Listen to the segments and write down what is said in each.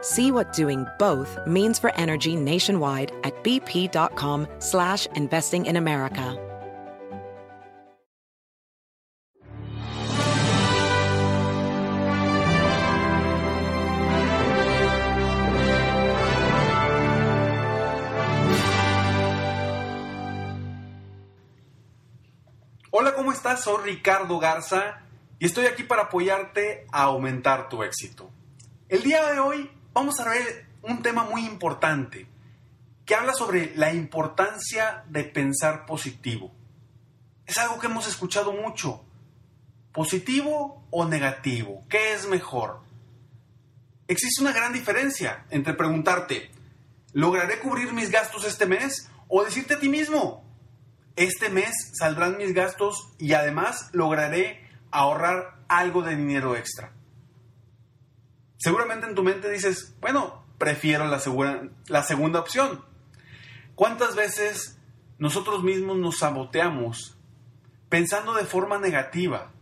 See what doing both means for energy nationwide at bp.com slash investing in America. Hola, ¿cómo estás? Soy Ricardo Garza y estoy aquí para apoyarte a aumentar tu éxito. El día de hoy vamos a ver un tema muy importante que habla sobre la importancia de pensar positivo. Es algo que hemos escuchado mucho. ¿Positivo o negativo? ¿Qué es mejor? Existe una gran diferencia entre preguntarte, ¿lograré cubrir mis gastos este mes? O decirte a ti mismo, este mes saldrán mis gastos y además lograré ahorrar algo de dinero extra. Seguramente en tu mente dices, bueno, prefiero la, segunda opción. ¿Cuántas veces nosotros mismos nos saboteamos pensando de forma negativa?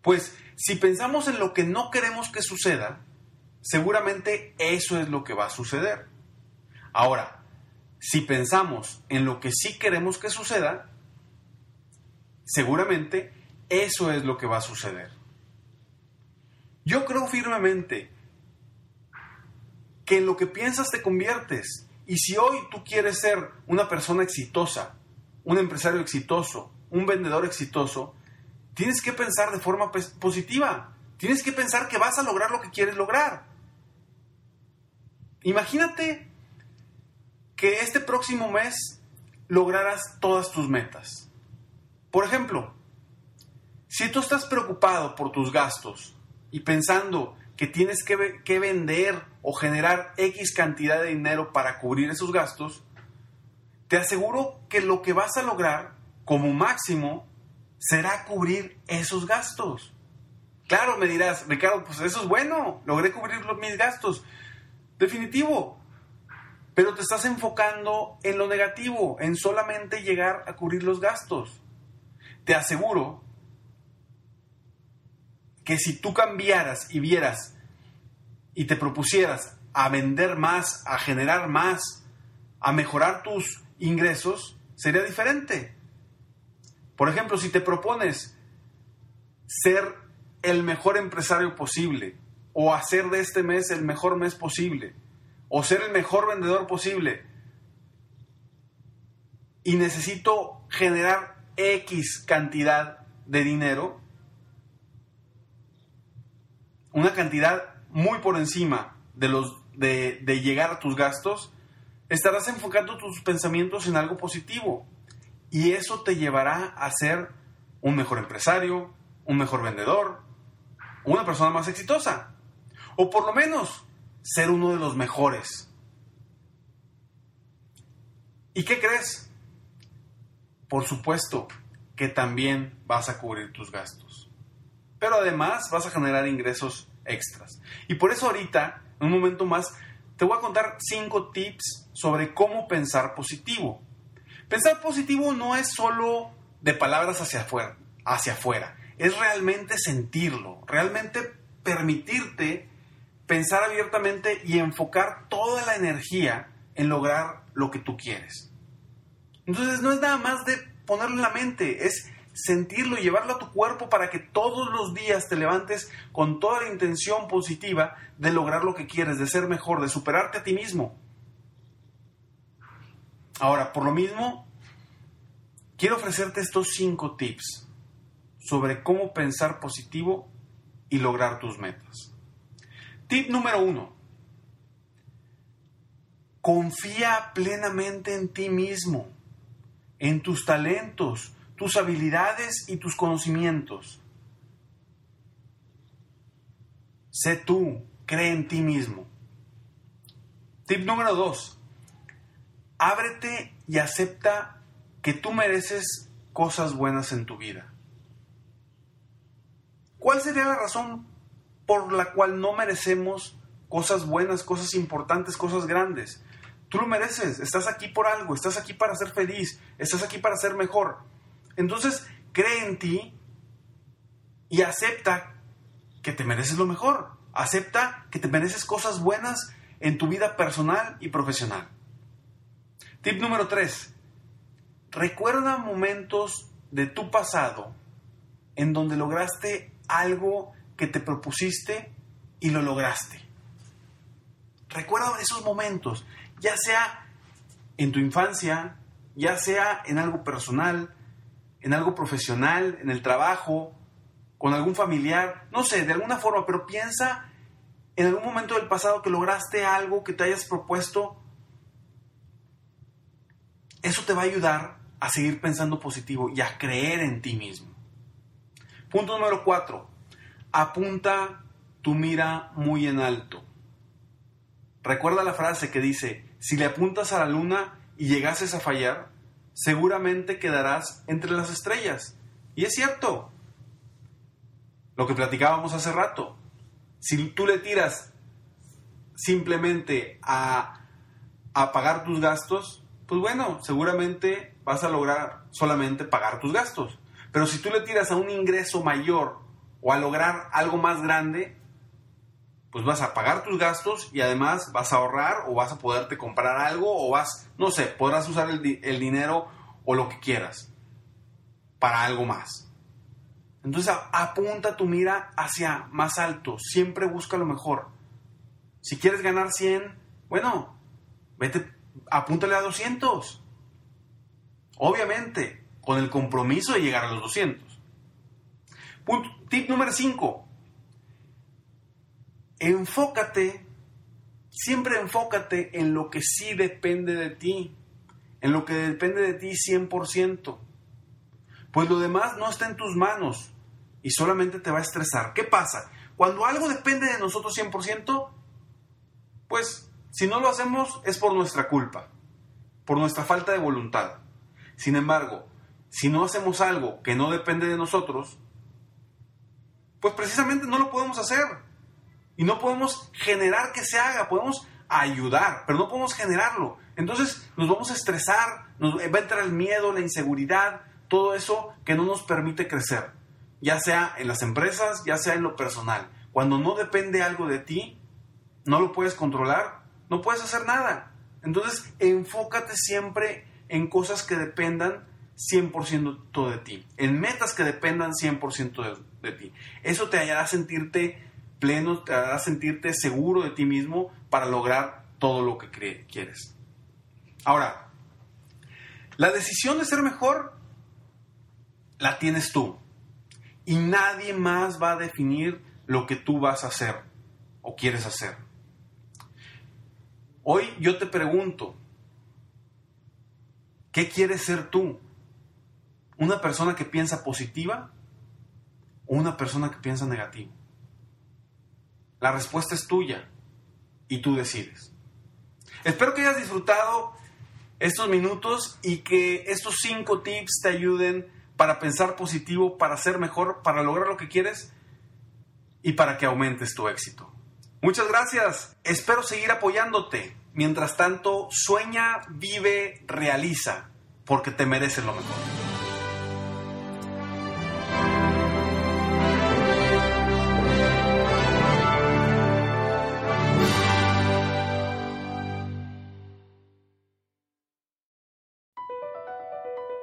Pues si pensamos en lo que no queremos que suceda, seguramente eso es lo que va a suceder. Ahora, si pensamos en lo que sí queremos que suceda, seguramente eso es lo que va a suceder. Yo creo firmemente que en lo que piensas te conviertes. Y si hoy tú quieres ser una persona exitosa, un empresario exitoso, un vendedor exitoso, tienes que pensar de forma positiva. Tienes que pensar que vas a lograr lo que quieres lograr. Imagínate que este próximo mes lograras todas tus metas. Por ejemplo, si tú estás preocupado por tus gastos y pensando que tienes que, que, vender o generar X cantidad de dinero para cubrir esos gastos, te aseguro que lo que vas a lograr como máximo será cubrir esos gastos. Claro, me dirás, Ricardo, pues eso es bueno, logré cubrir mis gastos. Definitivo. Pero te estás enfocando en lo negativo, en solamente llegar a cubrir los gastos. Te aseguro que si tú cambiaras y vieras y te propusieras a vender más, a generar más, a mejorar tus ingresos, sería diferente. Por ejemplo, si te propones ser el mejor empresario posible, o hacer de este mes el mejor mes posible, o ser el mejor vendedor posible, y necesito generar X cantidad de dinero, una cantidad muy por encima de, los, de, llegar a tus gastos, estarás enfocando tus pensamientos en algo positivo. Y eso te llevará a ser un mejor empresario, un mejor vendedor, una persona más exitosa. O por lo menos ser uno de los mejores. ¿Y qué crees? Por supuesto que también vas a cubrir tus gastos. Pero además vas a generar ingresos extras. Y por eso ahorita, en un momento más, te voy a contar cinco tips sobre cómo pensar positivo. Pensar positivo no es solo de palabras hacia afuera, hacia afuera, es realmente sentirlo, realmente permitirte pensar abiertamente y enfocar toda la energía en lograr lo que tú quieres. Entonces no es nada más de ponerlo en la mente, es sentirlo y llevarlo a tu cuerpo para que todos los días te levantes con toda la intención positiva de lograr lo que quieres, de ser mejor, de superarte a ti mismo. Ahora, por lo mismo, quiero ofrecerte estos cinco tips sobre cómo pensar positivo y lograr tus metas. Tip número uno. Confía plenamente en ti mismo, en tus talentos, tus habilidades y tus conocimientos. Sé tú, cree en ti mismo. Tip número dos. Ábrete y acepta que tú mereces cosas buenas en tu vida. ¿Cuál sería la razón por la cual no merecemos cosas buenas, cosas importantes, cosas grandes? Tú lo mereces, estás aquí por algo, estás aquí para ser feliz, estás aquí para ser mejor. Entonces, cree en ti y acepta que te mereces lo mejor. Acepta que te mereces cosas buenas en tu vida personal y profesional. Tip número 3. Recuerda momentos de tu pasado en donde lograste algo que te propusiste y lo lograste. Recuerda esos momentos, ya sea en tu infancia, ya sea en algo personal, en algo profesional, en el trabajo, con algún familiar, no sé, de alguna forma, pero piensa en algún momento del pasado que lograste algo que te hayas propuesto. Eso te va a ayudar a seguir pensando positivo y a creer en ti mismo. Punto número cuatro. Apunta tu mira muy en alto. Recuerda la frase que dice, si le apuntas a la luna y llegases a fallar, seguramente quedarás entre las estrellas. Y es cierto. Lo que platicábamos hace rato. Si tú le tiras simplemente a, a pagar tus gastos, pues bueno, seguramente vas a lograr solamente pagar tus gastos. Pero si tú le tiras a un ingreso mayor o a lograr algo más grande, pues vas a pagar tus gastos y además vas a ahorrar o vas a poderte comprar algo o vas, no sé, podrás usar el, dinero o lo que quieras para algo más. Entonces apunta tu mira hacia más alto, siempre busca lo mejor. Si quieres ganar 100, bueno, vete, apúntale a 200. Obviamente, con el compromiso de llegar a los 200. tip número 5. Enfócate, siempre enfócate en lo que sí depende de ti, en lo que depende de ti 100%. Pues lo demás no está en tus manos y solamente te va a estresar. ¿Qué pasa? Cuando algo depende de nosotros 100%, pues si no lo hacemos es por nuestra culpa, por nuestra falta de voluntad. Sin embargo, si no hacemos algo que no depende de nosotros, pues precisamente no lo podemos hacer. Y no podemos generar que se haga, podemos ayudar, pero no podemos generarlo. Entonces nos vamos a estresar, nos va a entrar el miedo, la inseguridad, todo eso que no nos permite crecer, ya sea en las empresas, ya sea en lo personal. Cuando no depende algo de ti, no lo puedes controlar, no puedes hacer nada. Entonces enfócate siempre en cosas que dependan 100% de ti, en metas que dependan 100% de, ti. Eso te hará sentirte pleno, te hará sentirte seguro de ti mismo para lograr todo lo que quieres. Ahora, la decisión de ser mejor la tienes tú y nadie más va a definir lo que tú vas a hacer o quieres hacer. Hoy yo te pregunto, ¿qué quieres ser tú? ¿Una persona que piensa positiva o una persona que piensa negativo? La respuesta es tuya y tú decides. Espero que hayas disfrutado estos minutos y que estos cinco tips te ayuden para pensar positivo, para ser mejor, para lograr lo que quieres y para que aumentes tu éxito. Muchas gracias. Espero seguir apoyándote. Mientras tanto, sueña, vive, realiza, porque te mereces lo mejor.